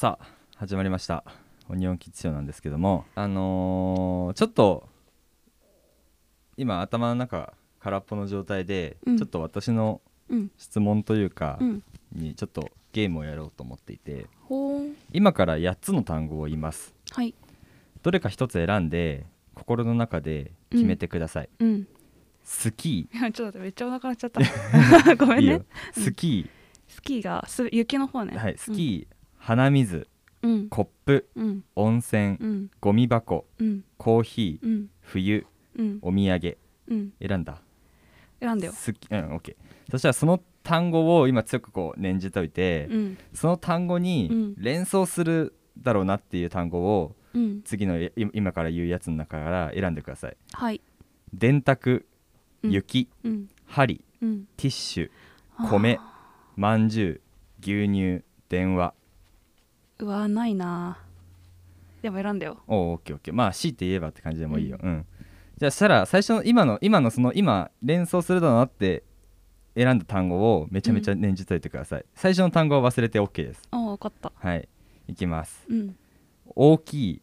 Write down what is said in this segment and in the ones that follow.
さあ始まりました。オニオンキッズショーなんですけどもあのーちょっと今頭の中空っぽの状態で、うん。ちょっと私のうん。質問というか、うん。にちょっとゲームをやろうと思っていてほー。ん今から8つの単語を言います。はい。どれか1つ選んで心の中で決めてください、うん。スキいや ちょっと待ってめっちゃお腹鳴っちゃった。ごめんね。スキスキーがす雪の方ね。ー、はいスキー、鼻水うん。コップうん。温泉、うん。ゴミ箱うん。コーヒー、うん。冬うん。お土産。うん。選んだ。選んだよ。好きうん OK そしたらその単語を今強くこう念じといて、うん。その単語うにん。連想するだろうなっていう単語をうん。次のい今から言うやつの中から選んでください。はい。電卓うん。雪、うん。針うん。ティッシュ米まんじゅう牛乳電話うわないな。でも選んだよ。おお OKOK まあ C って言えばって感じでもいいよ。うん、じゃあしたら最初の今の今のその今連想するだろうなって選んだ単語をめちゃめちゃ念じといてください、最初の単語は忘れて OK です。あ分かった。はい。いきます。うん。大きい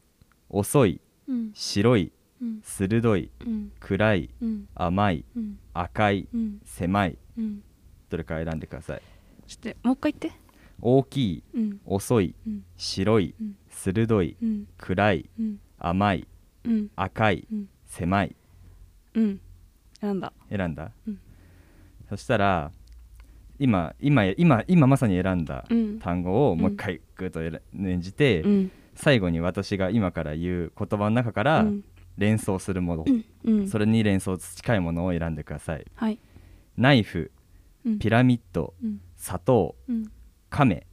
遅いうん。白いうん。鋭いうん。暗いうん。甘いうん。赤いうん。狭い。うん。どれか選んでください。ちょっともう一回言って大きいうん。遅いうん。白いうん。鋭いうん。暗いうん。甘いうん。赤いうん。狭い。うん。選んだ。選んだ、うん。そしたら今今今今まさに選んだうん。単語をうんもう一回グッと選念じて、うん。最後に私が今から言う言葉の中からうん。連想するもの、それに連想近いものを選んでください。はい。ナイフうん。ピラミッドうん。砂糖うん亀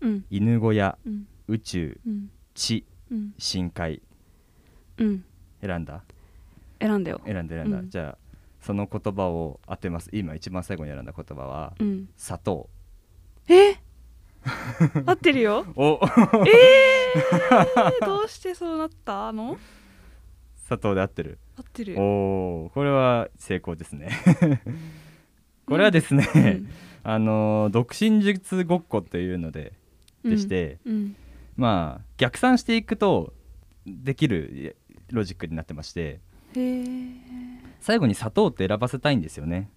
うん。犬小屋うん。宇宙うん。地うん。深海。うん。選んだ？選んだよ。選んで選んだ、うん。じゃあその言葉を当てます。今一番最後に選んだ言葉はうん。砂糖。え？合ってるよ。お。えー、どうしてそうなった？の？砂糖で合ってる。合ってる。おおこれは成功ですねこれはですね、うん。あのー独身術ごっこというのででして、うん。まあ逆算していくとできるロジックになってまして最後に砂糖って選ばせたいんですよね、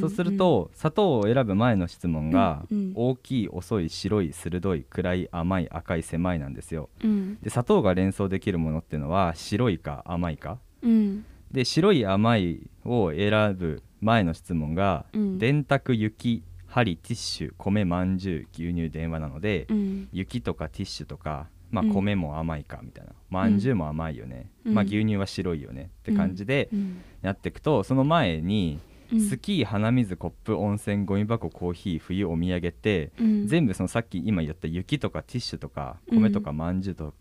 そうすると砂糖を選ぶ前の質問が、うんうん。大きい遅い白い鋭い暗い甘い赤い狭いなんですよ。うん。で砂糖が連想できるものっていうのは白いか甘いか。うん。で白い甘いを選ぶ前の質問が、うん。電卓雪針ティッシュ米まんじゅう牛乳電話なので、うん。雪とかティッシュとか、まあ、うん。米も甘いかみたいな、まん。じゅうも甘いよね、うん。まあ、牛乳は白いよね。って感じでうん。やっていくとその前に、うん。スキー鼻水コップ温泉ゴミ箱コーヒー冬お土産って、うん。全部そのさっき今言った雪とかティッシュとかうん米とかまん。じゅうと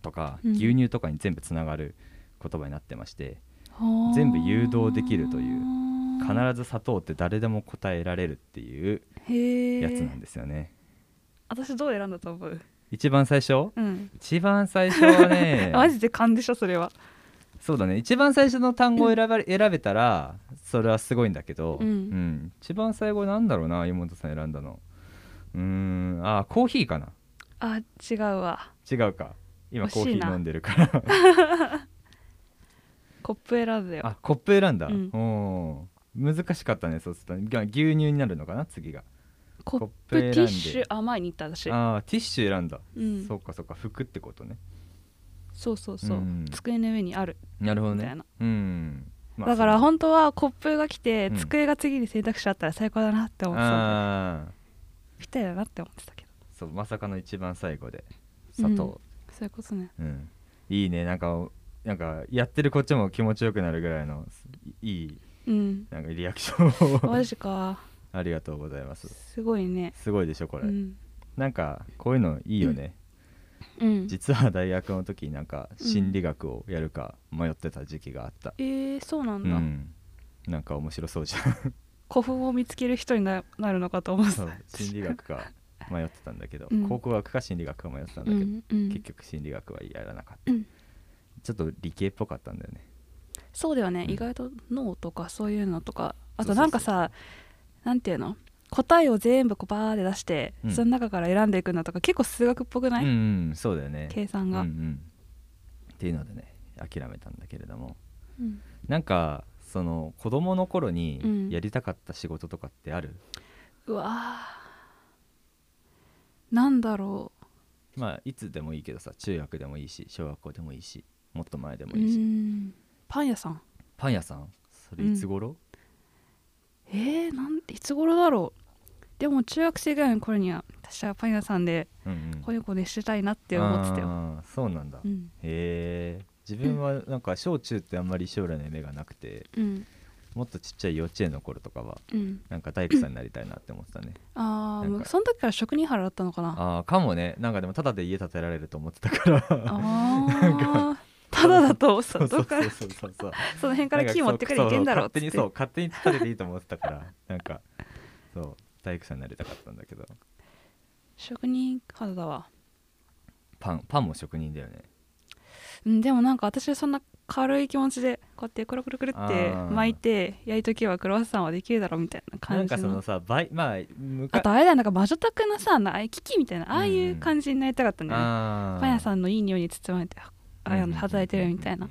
とか、うん。牛乳とかに全部つながる言葉になってましてはあ。全部誘導できるという必ず砂糖って誰でも答えられるっていうやつなんですよね、私どう選んだと思う？一番最初？うん。一番最初はね マジで勘でしょそれは。そうだね。一番最初の単語を選ばれ選べたらそれはすごいんだけど、うん。一番最後なんだろうな妹さん選んだの。うーんあコーヒーかな？あ違うわ。違うか。今コーヒー飲んでるから。コップ選んだよ。あコップ選んだ、うん。おー難しかったねそうすると。が牛乳になるのかな次が。コップティッシュ？甘いに行った私。あーティッシュ選んだ、うん。そうかそうか服ってことね。そうそうそう、うん。机の上にある。なるほどね。うん、まあだから本当はコップが来て、うん。机が次に選択肢あったら最高だなって思ってたんぴったりだなって思ってたけど。ーそうまさかの一番最後で。砂糖、そういうことね。うん、いいね。なんかなんかやってるこっちも気持ちよくなるぐらいのいいうん。なんかリアクションを。マジか。ありがとうございます。すごいね。すごいでしょこれ、うん、なんかこういうのいいよね、うん、実は大学の時になんか心理学をやるか迷ってた時期があった。えー、そうなんだ、うん、なんか面白そうじゃん。古墳を見つける人にななるのかと思って心理学か迷ってたんだけど、うん。考古学か心理学か迷ってたんだけど、うん。うん。結局心理学はやらなかった、うん。ちょっと理系っぽかったんだよねそうだよね、うん。意外と脳とかそういうのとか。あとなんかさなんていうの？答えを全部こうバーで出して、うん。その中から選んでいくのとか結構数学っぽくない、うんうん。そうだよね。計算が、うんうん、っていうのでね諦めたんだけれども。うん。なんかその子供の頃うん。にやりたかった仕事とかってある、うわー。なんだろまあいつでもいいけどさ中学でもいいし小学校でもいいしもっと前でうもいいし、うんパン屋さん。パン屋さん？それいつ頃、えー、なんいつ頃だろう？でも中学生ぐらいの頃には私はパン屋さんでうんうん。こねこねしてたいなって思ってたよ、あーそうなんだ、へうん。え自分はなんか小中ってあんまり将来の夢がなくてうん。もっとちっちゃい幼稚園の頃とかはうん。なんか大工さんになりたいなって思ってたね。ああその時から職人腹だったのかな？ああかもね。なんかでもただで家建てられると思ってたから。ああ ただだとそうそうどっからそうそうそう。その辺から木持ってくりいけんだろうって勝手にそう勝手に建てていいと思ってたからなんかそう大工さんになりたかったんだけど。職人肌だわパンパンも職人だよね。うんでもなんか私はそんな軽い気持ちでこうやってくるくるくるって巻いて焼いとけばクロワッサンはできるだろうみたいなな感じの。んかそのさ倍まああ昔とあれだよなんか魔女宅のさな機器みたいなああいう感じになりたかったね、あー。パン屋さんのいい匂いに包まれてあの働いてるみたいな、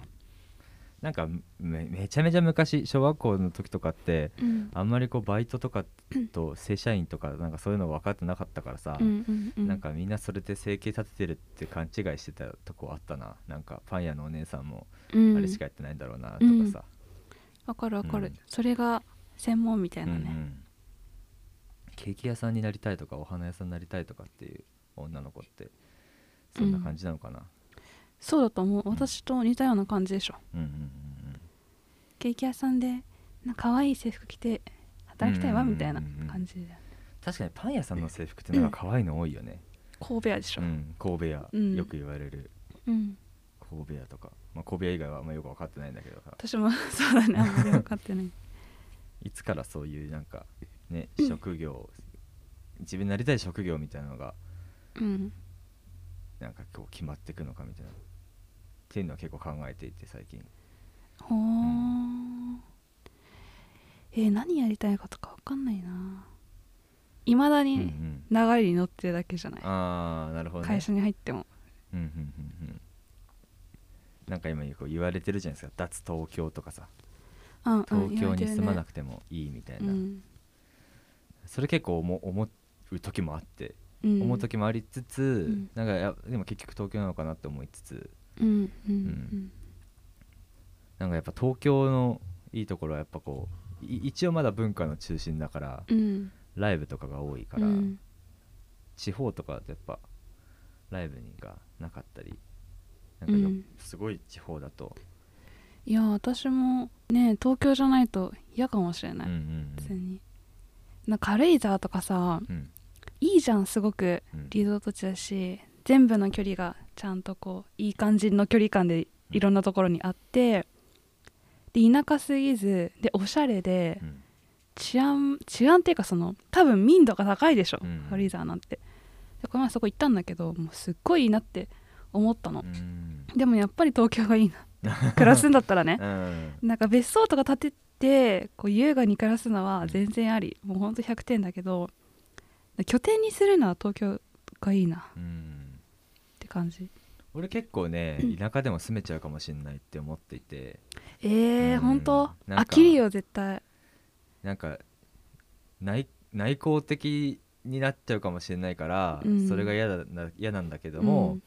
なんかめめちゃめちゃ昔小学校の時とかってうん。あんまりこうバイトとかと正社員とかなんかそういうの分かってなかったからさ、うんうんうん。なんかみんなそれで生計立ててるって勘違いしてたとこあったな。なんかパン屋のお姉さんもうん。あれしかやってないんだろうなとかさ、わかるわかる、うん。それが専門みたいなね、うんうん。ケーキ屋さんになりたいとかお花屋さんになりたいとかっていう女の子ってそんな感じなのかな、そうだと思う。私と似たような感じでしょ。うん、うんうんケーキ屋さんでなんか可愛い制服着て働きたいわうんうんうんうん。みたいな感じで。確かにパン屋さんの制服ってなんか可愛いの多いよね、神戸屋でしょ、うん、神戸屋、うん。よく言われる。うん、神戸屋とか、まあ、神戸屋以外はあんまよく分かってないんだけどさ。私も そうだね。あんまり分かってない。いつからそういうなんかねうん職業、自分になりたい職業みたいなのがうん。なんかこう決まっていくのかみたいなっていうのは結構考えていて最近。ほー。えー何やりたいかとか分かんないな。いまだうんうにん。流れに乗ってるだけじゃない、ああなるほどね。会社に入っても。うんうんうんうん。なんか今こう言われてるじゃないですか。脱東京とかさ。うんうん東京に住まなくくてもいいみたいな、うん。それ結構思思う時もあって、うん。思う時もありつつ、ん。なんかやでも結局東京なのかなって思いつつうんうんうんなんかやっぱ東京のいいところはやっぱこうい一応まだ文化の中心だからうん。ライブとかが多いから、うん地方とかだとやっぱライブがなかったりなんかよ、うん。すごい地方だと、いや私もね東京じゃないと嫌かもしれない、うんうん。普通に。なんか軽井沢とかさうん。いいじゃんすごく。うん。リゾート地だし全部の距離がちゃんとこういい感じの距離感でいろんなところにあってで田舎すぎずでおしゃれでうん治安治安っていうかその多分民度が高いでしょ、うん軽井沢なんて。でこの前そこ行ったんだけどもうすっごいいいなって思ったの。う、ん。でもやっぱり東京がいいな。暮らすんだったらね。うん。なんか別荘とか建ててこう優雅に暮らすのは全然あり。もうほんと100点だけど拠点にするのは東京がいいな。っうん。て感じ。俺結構ね田舎でも住めちゃうかもしれないって思っていて。えー、うん。本当？飽きるよ絶対。なんか内内向的になっちゃうかもしれないから、うん。それが嫌だな嫌なんだけども、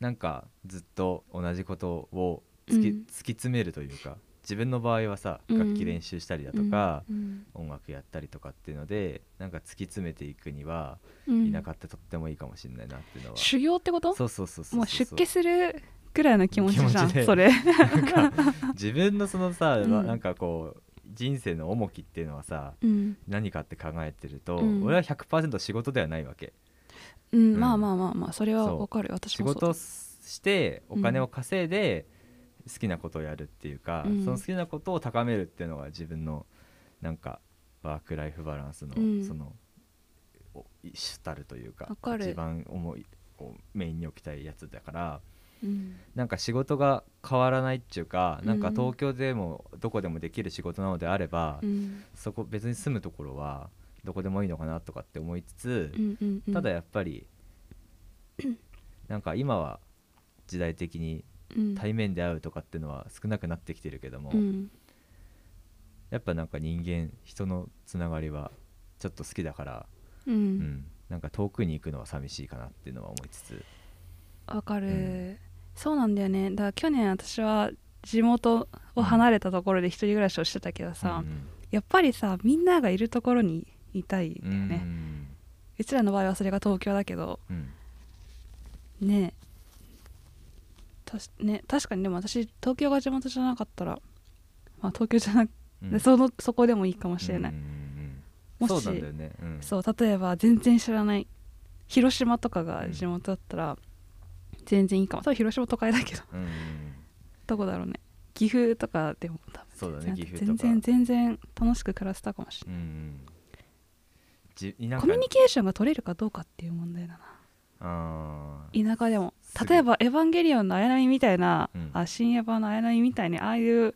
なんかずっと同じことを突き,、うん。突き詰めるというか自分の場合はさうん。楽器練習したりだとか、うん。音楽やったりとかっていうのでなんか突き詰めていくにはうん。田舎ってとってもいいかもしれないなっていうのは、修行ってこと？そうそうそうそうもう出家するぐらいの気持ちじゃんそれ。自分のそのさ、うん。なんかこう人生の重きっていうのはさうん、何かって考えてると、うん。俺は100%仕事ではないわけ。うん、うん。まあまあまあまあそれはわかる。よ私仕もそう。事してお金を稼いで好きなことをやるっていうか、うん。その好きなことを高めるっていうのが自分のなんかワークライフバランスの、うん。そのお主たるというか一番重いこうメインに置きたいやつだからうん。なんか仕事が変わらないっていうか、なんかうん東京でもどこでもできる仕事なのであれば、うん。そこ別に住むところはどこでもいいのかなとかって思いつつ、うんうんうん。ただやっぱりなんか今は時代的にうん対面で会うとかっていうのは少なくなってきてるけども、うん。やっぱなんか人間人のつながりはちょっと好きだから、ううん。ん、なんか遠くに行くのは寂しいかなっていうのは思いつつ。わかる、うん。そうなんだよね。だから去年私は地元を離れたところで一人暮らしをしてたけどさ、うんやっぱりさみんながいるところにいたいんうんだよね、うん。うちらの場合はそれが東京だけどうん。ねたしね確かにでも私東京が地元じゃなかったらまあ東京じゃなくうん。て、そのそこでもいいかもしれない、もしそうね、うん、例えば全然知らない広島とかが地元だったら全然いいかも。多分広島都会だけど。うんどこだろうね。岐阜とかでも多分そうだね全然全然楽しく暮らせたかもしれうんうん。コミュニケーションが取れるかどうかっていう問題だな。田舎でも例えば「エヴァンゲリオン」の綾波みたいな、うん。あ新エヴァの綾波みたいにああいう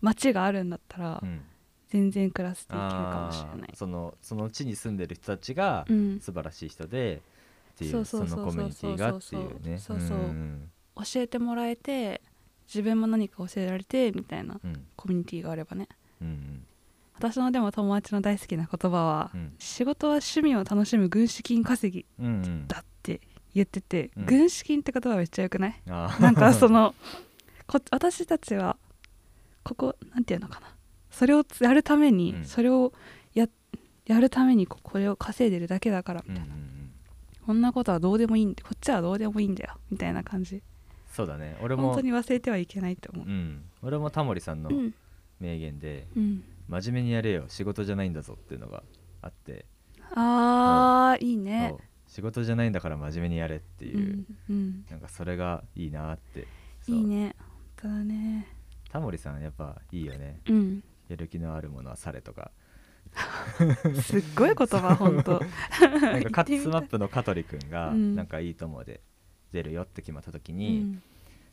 街があるんだったら、うん。全然暮らしていけるかもしれない。そのその地に住んでる人たちがうん。素晴らしい人でっていうそうそうそうそのコミュニティがっていうね。そうそう。教えてもらえて自分も何か教えられてみたいなうん。コミュニティがあればね。うん私のでも友達の大好きな言葉は、うん。仕事は趣味を楽しむ軍資金稼ぎうんうん。だって言ってて、うん。軍資金って言葉めっちゃよくない？なんかその こ私たちはここなんていうのかな？それをやるために、うん。それをややるためにここれを稼いでるだけだから、うんうんうん。こんなことはどうでもいいんでこっちはどうでもいいんだよみたいな感じ。そうだね。俺も本当に忘れてはいけないと思う。うん。俺もタモリさんのうん。名言でうん。真面目にやれよ仕事じゃないんだぞっていうのがあって。あーいいね仕事じゃないんだから真面目にやれっていう。うんうん。なんかそれがいいなって。いいね本当だね。タモリさんやっぱいいよね。うん。やる気のあるものはされとか。すっごい言葉 本当。なんかカッツマップの香取くんがうん。なんかいいと思うで出るよって決まった時うに、ん。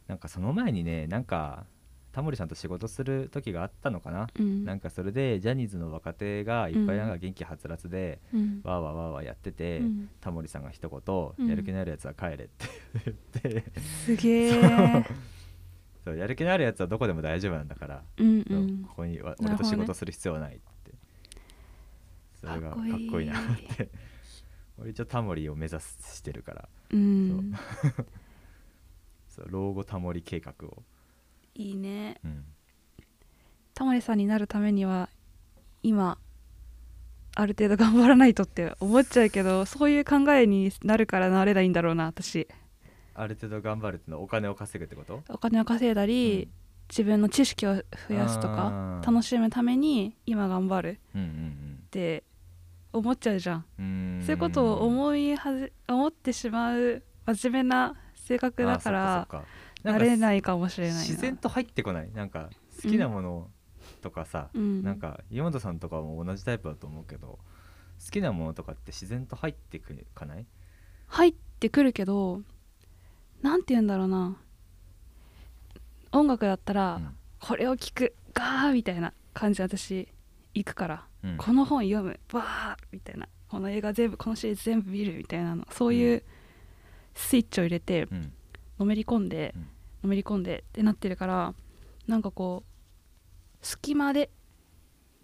なんかその前にねなんかタモリさんと仕事する時があったのかな、うん。なんかそれでジャニーズの若手がいっぱいなんか元気はつらつで、うん。わーわーわーわーやってて、うん。タモリさんが一う言、ん。やる気のあるやつは帰れって言って。すげえそう。やる気のあるやつはどこでも大丈夫なんだから、うんうん。ここにわ俺と仕事する必要はないって。それがかっこいいなって。俺一応タモリを目指してるから。うん。そう 老後タモリ計画を、いいね。うん。タモリさんになるためには今ある程度頑張らないとって思っちゃうけどそういう考えになるからなれないんだろうな私。ある程度頑張るってのはお金を稼ぐってこと？お金を稼いだり、自分の知識を増やすとか楽しむために今頑張るうんうんって思っちゃうじゃん。うんうーん。そういうことを思いはじ思ってしまう真面目な性格だからなれないかもしれないな。自然と入ってこない。なんか好きなものとかさ、うん。なんか岩本さんとかも同じタイプだと思うけど好きなものとかって自然と入ってくかない？入ってくるけどなんて言うんだろうな。音楽だったら、うん。これを聴くガーみたいな感じで私行くから、うん。この本読むバーみたいな。この映画全部このシリーズ全部見るみたいなのそういうスイッチを入れてうん。のめり込んで、うんのめり込んでってなってるからなんかこう隙間で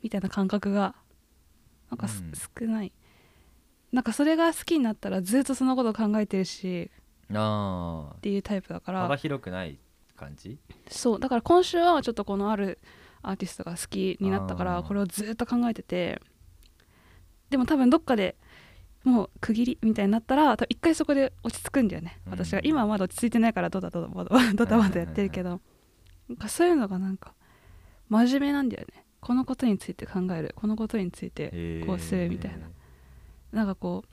みたいな感覚がなんかす、うん。少ない。なんかそれが好きになったらずっとそのこと考えてるしあっていうタイプだかあ幅ら広くない感じ？そう。だから今週はちょっとこのあるアーティストが好きになったからこれをずっと考えててでも多分どっかでもう区切りみたいになったら一回そこで落ち着くんだよね。うん。私が今はまだ落ち着いてないからどうだどうだどうだどうだまだやってるけど。なんかそういうのがなんか真面目なんだよね。このことについて考える。このことについてこうするみたいな。なんかこう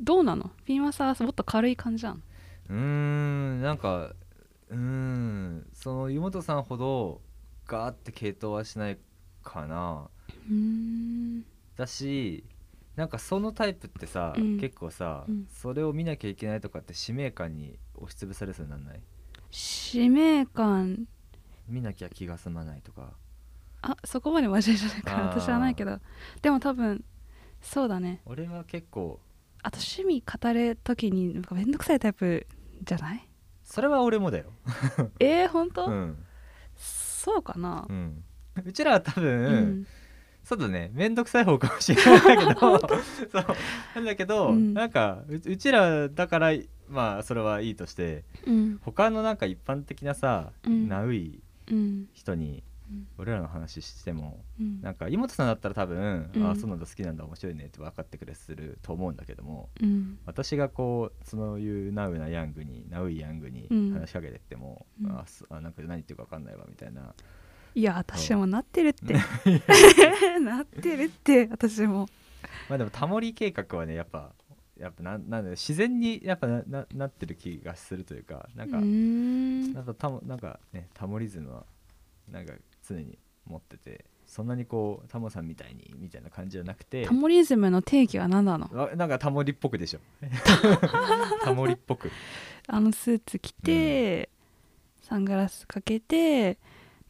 どうなの？ピンはさもっと軽い感じじゃんうーんなんかうーんその湯本さんほどガーって系統はしないかな。うーん。だしなんかそのタイプってさ、うん。結構さ、うん。それを見なきゃいけないとかって使命感に押しつぶされそうになんない？使命感。見なきゃ気が済まないとか。あそこまで真面目じゃないから私はないけど。でも多分そうだね。俺は結構あと趣味語る時になんかめんどくさいタイプじゃない？それは俺もだよ。えー、本当、うん。そうかな。うん。うちらは多分、うんそうだね。面倒くさい方かもしれないんだけど そう。なんだけど、うん。なんかううちらだからまあそれはいいとしてうん。他のなんか一般的なさ、うん。ナウいうん。人にうん。俺らの話してもうん。なんか妹さんだったら多分、うん。ああそうなんだ好きなんだ面白いねって分かってくれすると思うんだけどもうん。私がこうそういうナウなヤングにナウいヤングにうん。話しかけてっても、うん。あすあなんか何言ってるか分かんないわみたいないや私もなってるって。なってるって私も。まあでもタモリ計画はねやっぱやっぱなんなん自然にやっぱなななってる気がするというかなんか、ん。なんかタモなんかねタモリズムはなんか常に持っててそんなにこうタモさんみたいにみたいな感じじゃなくてタモリズムの定義は何なの？あなんかタモリっぽくでしょ。タモリっぽく。あのスーツ着て、サングラスかけて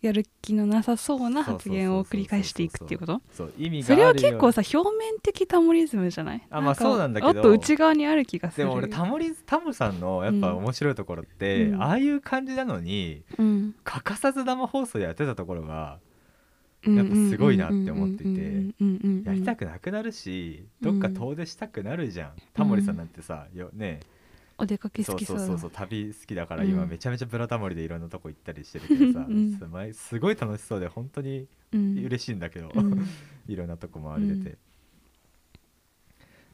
やる気のなさそうな発言を繰り返していくっていうこと？そう意味がそれは結構さ表面的タモリズムじゃない？あまあかそうなんだけど。もっと内側にある気がする。でも俺タモリタモさんのやっぱうん。面白いところって、うん。ああいう感じなのにうん。欠かさず生放送やってたところがややっぱすごいなって思っていてやりたくくなくなるしどっか遠出したくなるじゃん、タモリさんなんてさよねお出かけそう好きそうそそうそう旅好きだからうん。今めちゃめちゃブラタモリでいろんなとこ行ったりしてるけどさ、うん。すごい楽しそうで本当にうん嬉しいんだけど、うん。いろんなとこ回れてて、うん。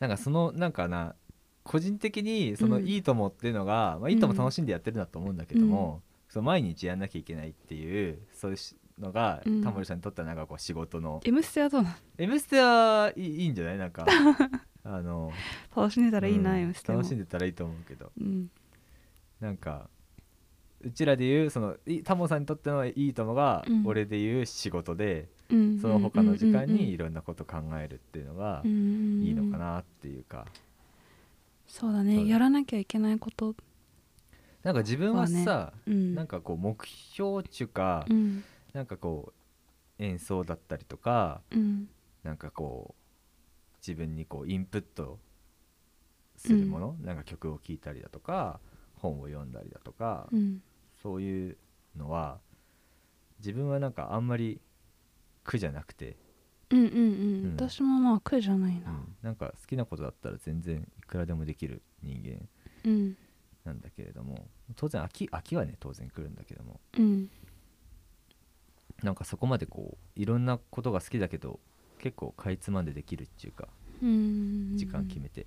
なんかそのなんかな個人的にそのうん。いいともっていうのが、まあ、いいとも楽しんでやってるんだと思うんだけども、その毎日やんなきゃいけないっていうそういうしのが、うん。タモリさんにとってはなんかこう仕事の「M ステ」はどうなの「M ステ」はいいいいんじゃない？なんか あの楽しんでたらいいなうん楽しんでたらいいと思うけど。うん。なんかうちらで言うそのいタモさんにとってのいいともが、うん。俺で言う仕事でうんその他の時間にいるろんなこと考えるっていうのがいいいのかなっていうか、そうだね。やらなきゃいけないこと。なんか自分はさ、うん。なんかこう目標っていうか、うん。なんかこう演奏だったりとかうん。なんかこう自分にこうインプットするもの、なんか曲を聴いたりだとか本を読んだりだとか、うん。そういうのは自分はなんかあんまり苦じゃなくて、うんうんううん。ん私もまあ苦じゃないな。うん。なんか好きなことだったら全然いくらでもできる人間うん。なんだけれども当然秋秋はね当然来るんだけども。うん。なんかそこまでこういろんなことが好きだけど結構かいつまんでできるっていうかうん。時間決めて。っ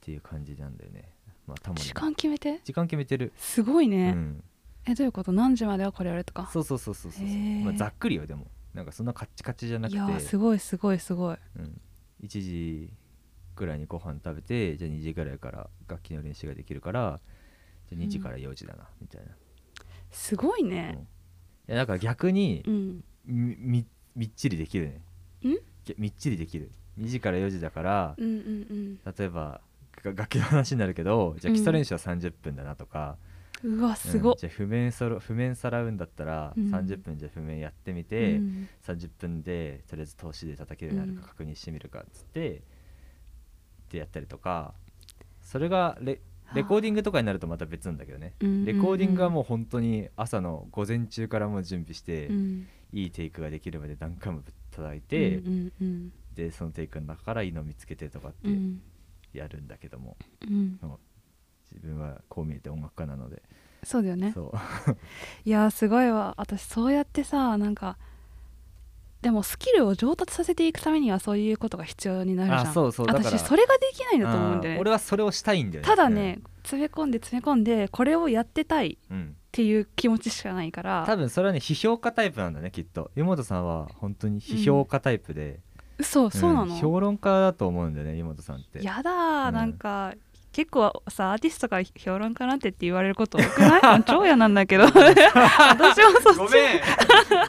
ていう感じなんだよね。まあたまに時間決めて？時間決めてる、すごいうねん、えどういうこと？何時まではこれやるとか？そうそうそうそうそう、まあ、ざっくりよでも。なんかそんなカッチカチじゃないくて。やーすごいすごいすごい。うん、1時ぐらいにご飯食べてじゃあ2時ぐらいから楽器の練習ができるからじゃあ2時から4時だな、みたいな、すごいうん。ねいやだから逆にうん。みみみっちりできるね。みっちりできる。2時から4時だからうんうん例えばが 楽器の話になるけどじゃあうん。基礎練習は30分だなとか、うんうわすごっ。うんじゃあ譜面そろ譜面さらうんだったらうん。30分じゃあ譜面やってみて、うん。30分でとりあえず投資で叩けるようになるか確認してみるかっつって、ってやったりとか。それがレレコーディングとかになるとまた別なんだけどね、うんレコーディングはもう本当に朝の午前中からもう準備して、うん。いいテイクができるまで何回も叩いて、うんうんでそのテイクの中からいいのを見つけてとかってうん。やるんだけども、うん。自分はこう見えて音楽家なので、そうだよね。そう。いやーすごいわ。私そうやってさなんかでもスキルを上達させていくためにはそういうことが必要になるじゃん。あそうそう。だから。私それができないんだと思うんだよね。俺はそれをしたいんだよね。ただね、詰め込んで詰め込んでこれをやってたいうん、うん。っていう気持ちしかないから。多分それはね批評家タイプなんだねきっと。湯本さんは本当に批評家タイプで、嘘そうなの、ん。評論家だと思うんだよね湯本さんって。やだなんか結構さアーティストから評論家なんてって言われること多くない？超嫌なんだけど。私もそっち。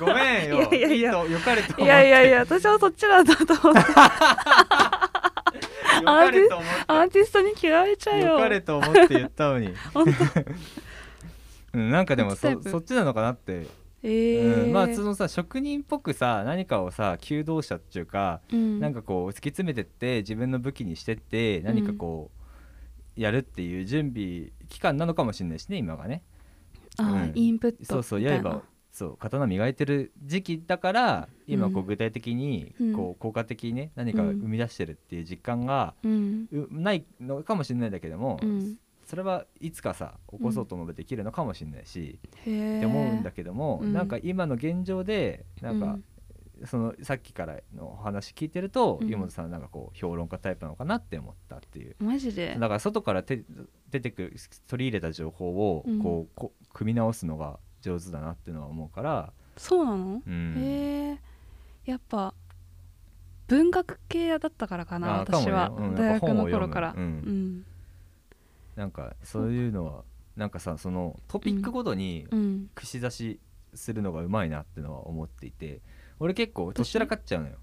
ごめんごめんよ。いやいやいや。いやいやいや私もそっちなんだと思って。アーティストに嫌われちゃうよ。よかれと思って言ったのに。本 うんなんかでもそそそっちなのかなって。えー。うん、まあそのさ職人っぽくさ何かをさ求道者っていうか、うん。なんかこう突き詰めてって自分の武器にしてって何かこう、やるっていう準備期間なのかもしれないしね今がね。あーうん。インプットそうそういな刃をそう刀磨いてる時期だから今こううん具体的にうん。こう効果的にね何か生み出してるっていう実感がないのかもしれないんだけども、うん。それはいつかさ起こそうと思えばできるのかもしれないし、って思うんだけども、うん。なんか今の現状でなんか、そのさっきからのお話聞いてると、うん。湯本さんはなんかこう評論家タイプなのかなって思ったっていう。マジで？だから外からて出てくる取り入れた情報をうん。こう、こ組み直すのが上手だなっていうのは思うから、そうなの？うん、へえ。やっぱ文学系だったからかな私は。ようん大学の頃から。ううん。ん。なんかそういうのはなんかさそのトピックごとにうん。串刺しするのがうまいなっていうのは思っていて俺結構どちらかっちゃうのよ、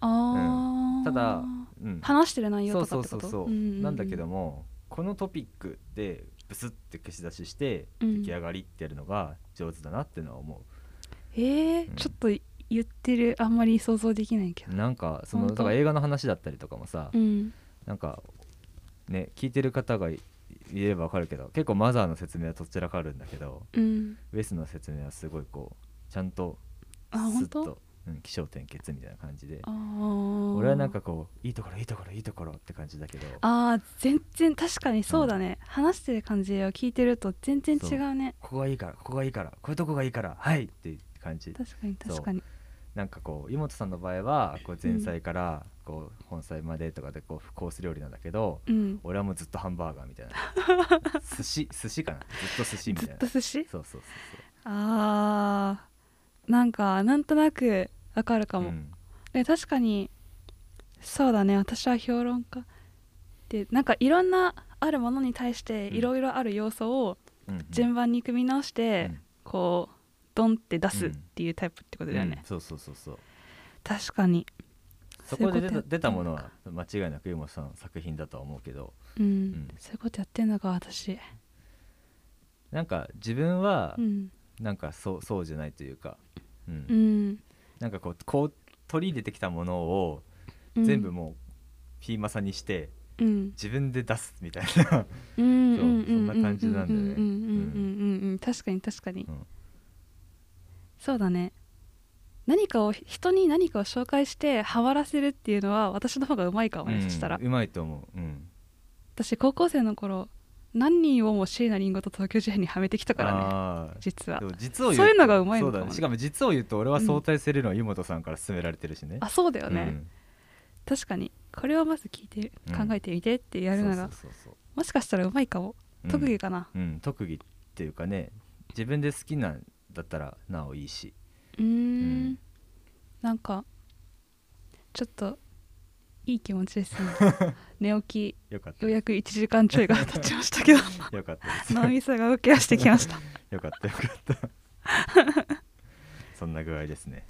ああただ、うん、話してる内容とかってこと？そうそうそう、んんん。なんだけどもこのトピックでブスって串出ししてうん。出来上がりってやるのが上手だなっていうのは思えーうん。ちょっと言ってる。あんまり想像できないけう、ど。なんかそのだから映画の話だったりとかもさ、うん。なんかね聞いてる方がいいればわかるけど結構マザーの説明はどちらかあるんだけどうん。ウェスの説明はすごいこうちゃんとあ本当？と、うん、起承転結みたいな感じで。俺はなんかこういいところいいところいいところって感じだけど。あー全然確かにそうだね、話してる感じを聞いてると全然違うね。ここがいいからここがいいからこういうとこがいいからはいっていう感じ。確かに確かに。なんかこう湯本さんの場合はこう前菜からこう本菜までとかでこうコース料理なんだけどうん。俺はもうずっとハンバーガーみたいな。寿司寿司かな？ずっと寿司みたずいな。っと寿司？そうそうそう。あーなんかなんとなくわかるかも、そううん。で確かにそうだね私は評論家。でなんかいろんなあるものに対してうん。いろいろある要素を順番に組み直して、うん。こうドンって出すっていうタイプってことだよね、うんそうそうそうそう。確かに。そこで出たものは間違いなく湯本さんの作品だとは思うけど。うん、ん。そういうことやってんのか私。なんか自分はうんなんかそうそうじゃないというか、うん。うん、なんかこうこう取り入れてきたものをうん、全部もうピーマサにしてうん。自分で出すみたいな、うん そううんそんな感じなんだよねうんうんうんうんうんうん。確かに確かに、うん。そうだね。何かを人に何かを紹介してハマらせるっていうのは私の方がうまいかもね、そしたら。うんうまいと思う、うん、私高校生の頃何人をも椎名林檎と東京事変にはめてきたからね実は。実をそういうのがうまいのかもね。そうだね。しかも実を言うと俺は相対するのは湯本さんから勧められてるしね、あそうだよね、うん。確かに。これをまず聞いてうん。考えてみてってやるのが、もしかしたらうまいかも、特技かな。うん、うん特技っていうかね自分で好きなんだったらなおいいし。うーん。ん。なんかちょっといい気持ちですね。寝起きようやく1時間ちょいが経ちましたけど。よかったです。脳みそが動き出してきました。よかったよかった。そんな具合ですね